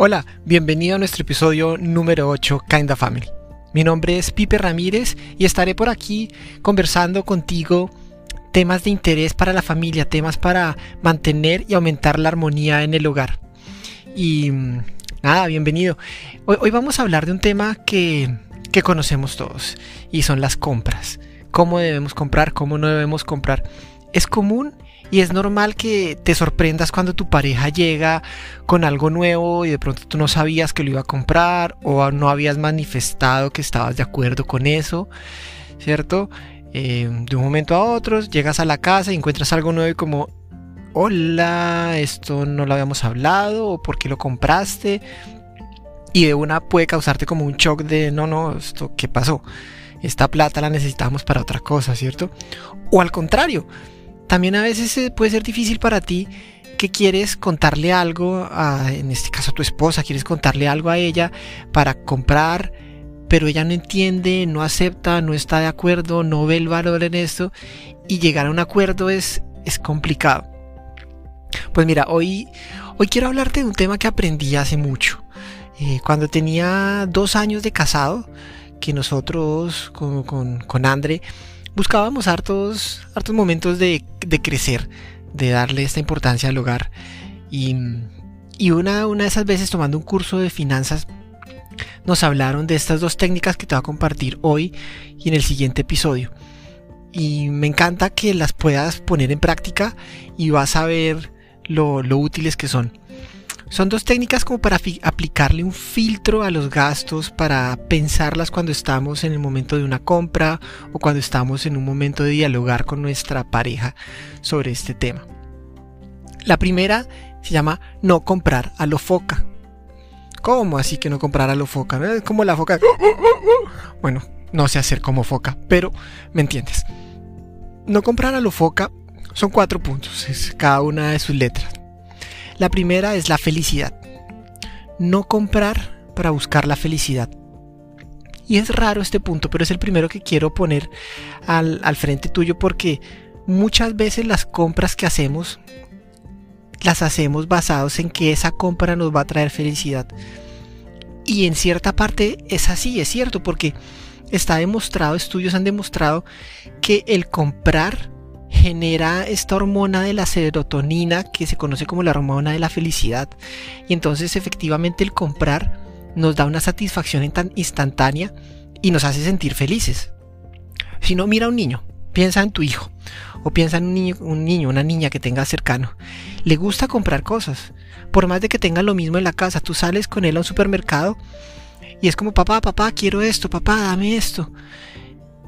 Hola, bienvenido a nuestro episodio número 8, Kinda Family. Mi nombre es Pipe Ramírez y estaré por aquí conversando contigo temas de interés para la familia, temas para mantener y aumentar la armonía en el hogar. Y mm, nada, bienvenido. Hoy, vamos a hablar de un tema que, que conocemos todos y son las compras. Cómo debemos comprar, cómo no debemos comprar. Es común y es normal que te sorprendas cuando tu pareja llega con algo nuevo y de pronto tú no sabías que lo iba a comprar o no habías manifestado que estabas de acuerdo con eso, ¿cierto? Eh, de un momento a otro llegas a la casa y encuentras algo nuevo y como, hola, esto no lo habíamos hablado o por qué lo compraste. Y de una puede causarte como un shock de, no, no, esto, ¿qué pasó? Esta plata la necesitamos para otra cosa, ¿cierto? O al contrario, también a veces eh, puede ser difícil para ti que quieres contarle algo, a, en este caso a tu esposa, quieres contarle algo a ella para comprar, pero ella no entiende, no acepta, no está de acuerdo, no ve el valor en esto y llegar a un acuerdo es, es complicado. Pues mira, hoy, hoy quiero hablarte de un tema que aprendí hace mucho. Eh, cuando tenía dos años de casado, que nosotros con, con, con Andre buscábamos hartos, hartos momentos de, crecer, de darle esta importancia al hogar. Y, una, una de esas veces tomando un curso de finanzas nos hablaron de estas dos técnicas que te voy a compartir hoy y en el siguiente episodio. Y me encanta que las puedas poner en práctica y vas a ver lo, lo útiles que son. Son dos técnicas como para aplicarle un filtro a los gastos, para pensarlas cuando estamos en el momento de una compra o cuando estamos en un momento de dialogar con nuestra pareja sobre este tema. La primera se llama no comprar a lo foca. ¿Cómo así que no comprar a lo foca? Es como la foca. Bueno, no sé hacer como foca, pero me entiendes. No comprar a lo foca son cuatro puntos, es cada una de sus letras. La primera es la felicidad. No comprar para buscar la felicidad. Y es raro este punto, pero es el primero que quiero poner al, frente tuyo porque muchas veces las compras que hacemos las hacemos basados en que esa compra nos va a traer felicidad. Y en cierta parte es así, es cierto, porque está demostrado, estudios han demostrado que el comprar genera esta hormona de la serotonina que se conoce como la hormona de la felicidad. Y entonces efectivamente el comprar nos da una satisfacción instantánea y nos hace sentir felices. Si no, mira a un niño, piensa en tu hijo o piensa en un niño, un niño, una niña que tenga cercano. Le gusta comprar cosas. Por más de que tenga lo mismo en la casa, tú sales con él a un supermercado y es como, papá, papá, quiero esto, papá, dame esto.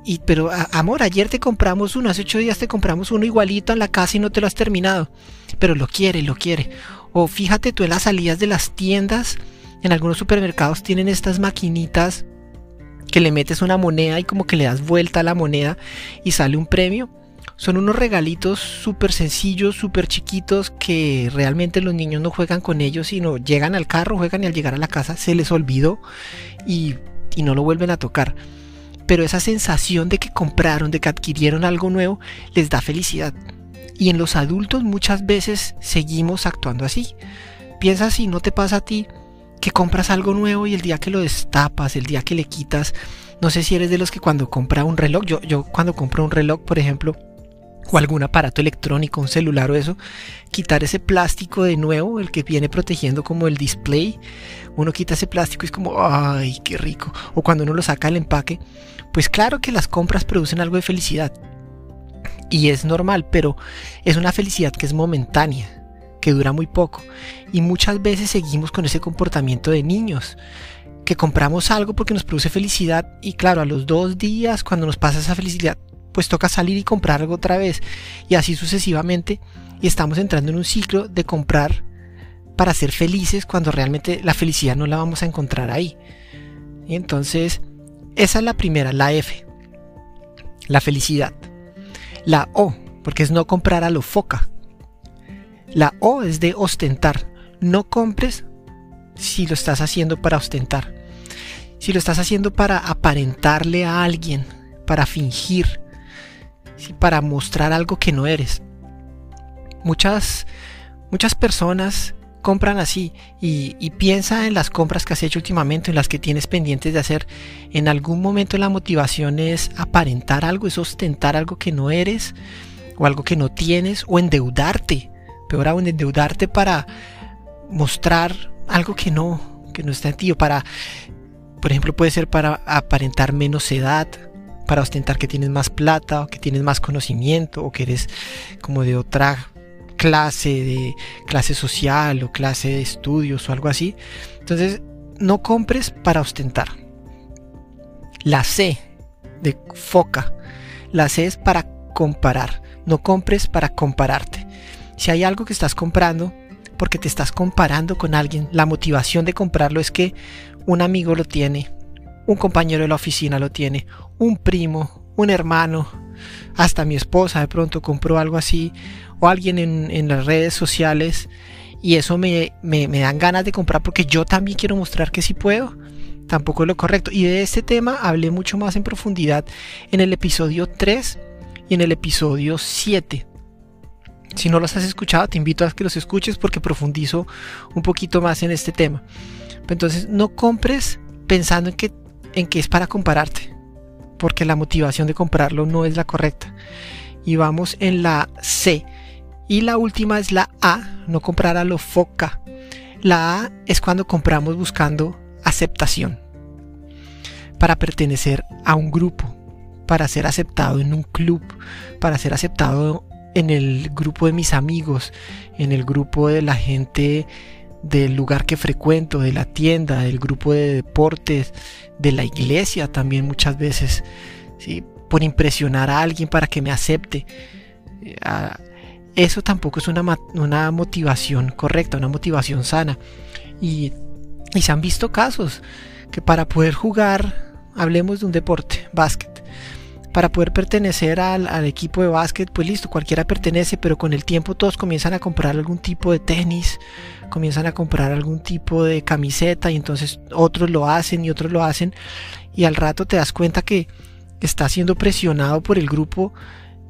Y, pero amor, ayer te compramos uno, hace ocho días te compramos uno igualito en la casa y no te lo has terminado. Pero lo quiere, lo quiere. O fíjate tú en las salidas de las tiendas, en algunos supermercados tienen estas maquinitas que le metes una moneda y como que le das vuelta a la moneda y sale un premio. Son unos regalitos súper sencillos, súper chiquitos que realmente los niños no juegan con ellos, sino llegan al carro, juegan y al llegar a la casa se les olvidó y no lo vuelven a tocar pero esa sensación de que compraron, de que adquirieron algo nuevo, les da felicidad. Y en los adultos muchas veces seguimos actuando así. Piensa si no te pasa a ti que compras algo nuevo y el día que lo destapas, el día que le quitas, no sé si eres de los que cuando compra un reloj, yo, yo cuando compro un reloj, por ejemplo, o algún aparato electrónico, un celular o eso, quitar ese plástico de nuevo, el que viene protegiendo como el display, uno quita ese plástico y es como, ay, qué rico. O cuando uno lo saca del empaque, pues claro que las compras producen algo de felicidad. Y es normal, pero es una felicidad que es momentánea, que dura muy poco. Y muchas veces seguimos con ese comportamiento de niños que compramos algo porque nos produce felicidad y claro, a los dos días cuando nos pasa esa felicidad pues toca salir y comprar algo otra vez. Y así sucesivamente. Y estamos entrando en un ciclo de comprar para ser felices cuando realmente la felicidad no la vamos a encontrar ahí. Y entonces, esa es la primera, la F. La felicidad. La O, porque es no comprar a lo foca. La O es de ostentar. No compres si lo estás haciendo para ostentar. Si lo estás haciendo para aparentarle a alguien, para fingir, para mostrar algo que no eres. Muchas, muchas personas compran así y, piensa en las compras que has hecho últimamente, en las que tienes pendientes de hacer. En algún momento la motivación es aparentar algo, es ostentar algo que no eres o algo que no tienes o endeudarte. Peor aún, endeudarte para mostrar algo que no, que no está en ti para, por ejemplo, puede ser para aparentar menos edad, para ostentar que tienes más plata o que tienes más conocimiento o que eres como de otra clase de clase social o clase de estudios o algo así. Entonces, no compres para ostentar. La C de foca. La C es para comparar. No compres para compararte. Si hay algo que estás comprando porque te estás comparando con alguien, la motivación de comprarlo es que un amigo lo tiene, un compañero de la oficina lo tiene, un primo, un hermano, hasta mi esposa de pronto compró algo así, o alguien en, las redes sociales, y eso me, me, dan ganas de comprar porque yo también quiero mostrar que sí puedo, tampoco es lo correcto. Y de este tema hablé mucho más en profundidad en el episodio 3 y en el episodio 7. Si no los has escuchado, te invito a que los escuches porque profundizo un poquito más en este tema. Entonces, no compres pensando en que, en que es para compararte porque la motivación de comprarlo no es la correcta. Y vamos en la C. Y la última es la A, no comprar a lo foca. La A es cuando compramos buscando aceptación. Para pertenecer a un grupo, para ser aceptado en un club, para ser aceptado en el grupo de mis amigos, en el grupo de la gente del lugar que frecuento, de la tienda, del grupo de deportes, de la iglesia también muchas veces, ¿sí? por impresionar a alguien para que me acepte. Eh, eso tampoco es una, una, motivación correcta, una motivación sana. Y, y se han visto casos que para poder jugar, hablemos de un deporte, básquet, para poder pertenecer al, equipo de básquet, pues listo, cualquiera pertenece, pero con el tiempo todos comienzan a comprar algún tipo de tenis, comienzan a comprar algún tipo de camiseta y entonces otros lo hacen y otros lo hacen. Y al rato te das cuenta que está siendo presionado por el grupo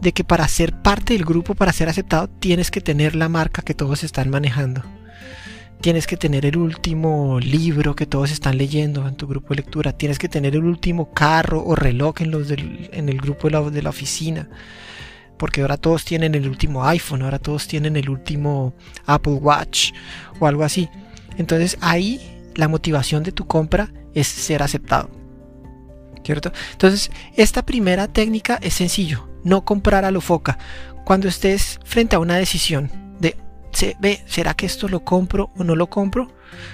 de que para ser parte del grupo, para ser aceptado, tienes que tener la marca que todos están manejando tienes que tener el último libro que todos están leyendo en tu grupo de lectura, tienes que tener el último carro o reloj en, los en el grupo de la, de la oficina, porque ahora todos tienen el último iPhone, ahora todos tienen el último Apple Watch o algo así. Entonces ahí la motivación de tu compra es ser aceptado. ¿Cierto? Entonces, esta primera técnica es sencillo, no comprar a lo foca. Cuando estés frente a una decisión de se ve, ¿será que esto lo compro o no lo compro?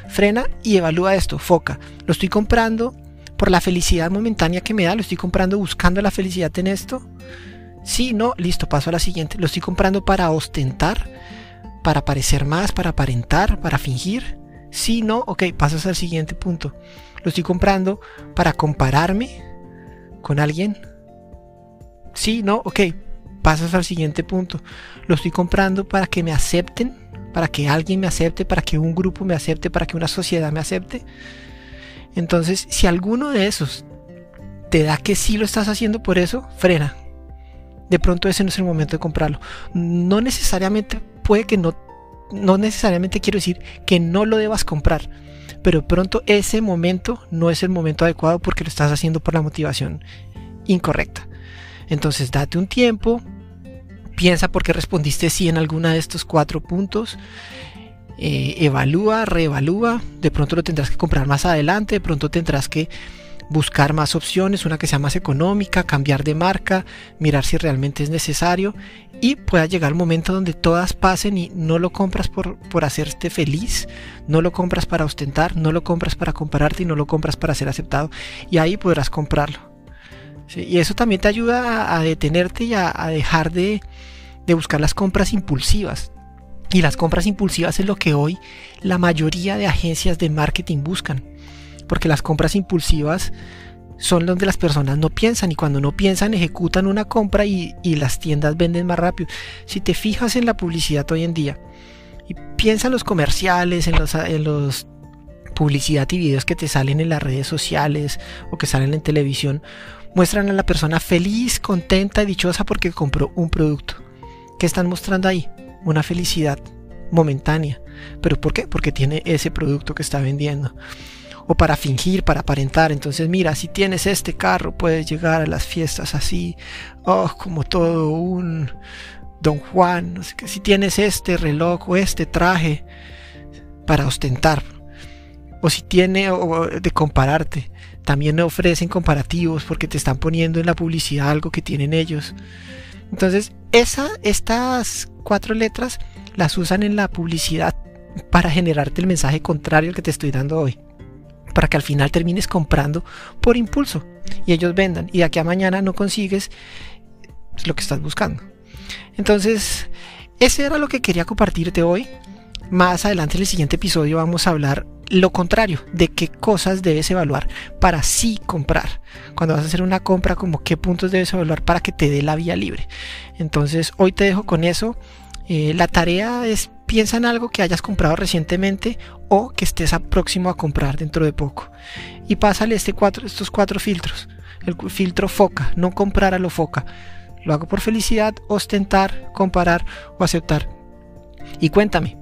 Frena y evalúa esto, foca. ¿Lo estoy comprando por la felicidad momentánea que me da? ¿Lo estoy comprando buscando la felicidad en esto? Sí, no, listo, paso a la siguiente. ¿Lo estoy comprando para ostentar? ¿Para parecer más? ¿Para aparentar? ¿Para fingir? Sí, no, ok, pasas al siguiente punto. ¿Lo estoy comprando para compararme con alguien? Sí, no, ok, pasas al siguiente punto. Lo estoy comprando para que me acepten, para que alguien me acepte, para que un grupo me acepte, para que una sociedad me acepte. Entonces, si alguno de esos te da que sí lo estás haciendo por eso, frena. De pronto ese no es el momento de comprarlo. No necesariamente puede que no, no necesariamente quiero decir que no lo debas comprar, pero pronto ese momento no es el momento adecuado porque lo estás haciendo por la motivación incorrecta. Entonces date un tiempo, piensa por qué respondiste sí en alguna de estos cuatro puntos. Eh, evalúa, reevalúa, de pronto lo tendrás que comprar más adelante, de pronto tendrás que buscar más opciones, una que sea más económica, cambiar de marca, mirar si realmente es necesario. Y pueda llegar el momento donde todas pasen y no lo compras por, por hacerte feliz, no lo compras para ostentar, no lo compras para compararte y no lo compras para ser aceptado. Y ahí podrás comprarlo y eso también te ayuda a, detenerte y a, dejar de, buscar las compras impulsivas. Y las compras impulsivas es lo que hoy la mayoría de agencias de marketing buscan. Porque las compras impulsivas son donde las personas no piensan y cuando no piensan ejecutan una compra y, las tiendas venden más rápido. Si te fijas en la publicidad hoy en día y piensa en los comerciales, en los, en los publicidad y videos que te salen en las redes sociales o que salen en televisión, muestran a la persona feliz, contenta y dichosa porque compró un producto. ¿Qué están mostrando ahí? Una felicidad momentánea, ¿Pero por qué? Porque tiene ese producto que está vendiendo. O para fingir, para aparentar. Entonces, mira, si tienes este carro, puedes llegar a las fiestas así. Oh, como todo un Don Juan. No sé qué. Si tienes este reloj o este traje para ostentar. O si tiene o de compararte. También ofrecen comparativos porque te están poniendo en la publicidad algo que tienen ellos. Entonces, esa, estas cuatro letras las usan en la publicidad para generarte el mensaje contrario al que te estoy dando hoy. Para que al final termines comprando por impulso y ellos vendan y de aquí a mañana no consigues lo que estás buscando. Entonces, ese era lo que quería compartirte hoy. Más adelante en el siguiente episodio vamos a hablar lo contrario, de qué cosas debes evaluar para sí comprar. Cuando vas a hacer una compra, como qué puntos debes evaluar para que te dé la vía libre. Entonces, hoy te dejo con eso. Eh, la tarea es piensa en algo que hayas comprado recientemente o que estés próximo a comprar dentro de poco. Y pásale este estos cuatro filtros. El filtro foca, no comprar a lo foca. Lo hago por felicidad, ostentar, comparar o aceptar. Y cuéntame,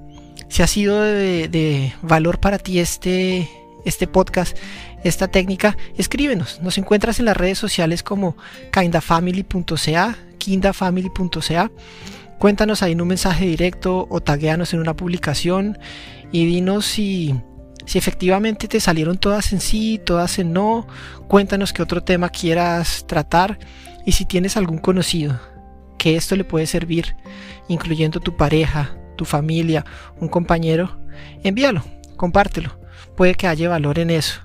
si ha sido de, valor para ti este, este podcast, esta técnica, escríbenos. Nos encuentras en las redes sociales como kindafamily.ca, kindafamily.ca. Cuéntanos ahí en un mensaje directo o tagueanos en una publicación y dinos si, si efectivamente te salieron todas en sí, todas en no. Cuéntanos qué otro tema quieras tratar y si tienes algún conocido que esto le puede servir, incluyendo tu pareja, tu familia, un compañero, envíalo, compártelo. Puede que haya valor en eso.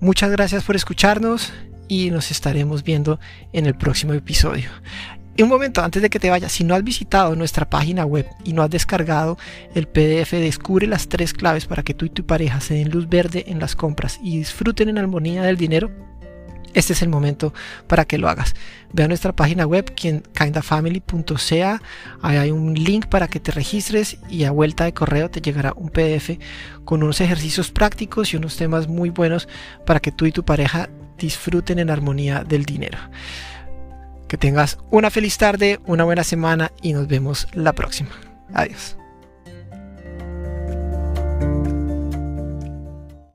Muchas gracias por escucharnos y nos estaremos viendo en el próximo episodio. Un momento antes de que te vayas, si no has visitado nuestra página web y no has descargado el PDF, descubre las tres claves para que tú y tu pareja se den luz verde en las compras y disfruten en armonía del dinero este es el momento para que lo hagas. Ve a nuestra página web, kindafamily.ca, ahí hay un link para que te registres y a vuelta de correo te llegará un PDF con unos ejercicios prácticos y unos temas muy buenos para que tú y tu pareja disfruten en armonía del dinero. Que tengas una feliz tarde, una buena semana y nos vemos la próxima. Adiós.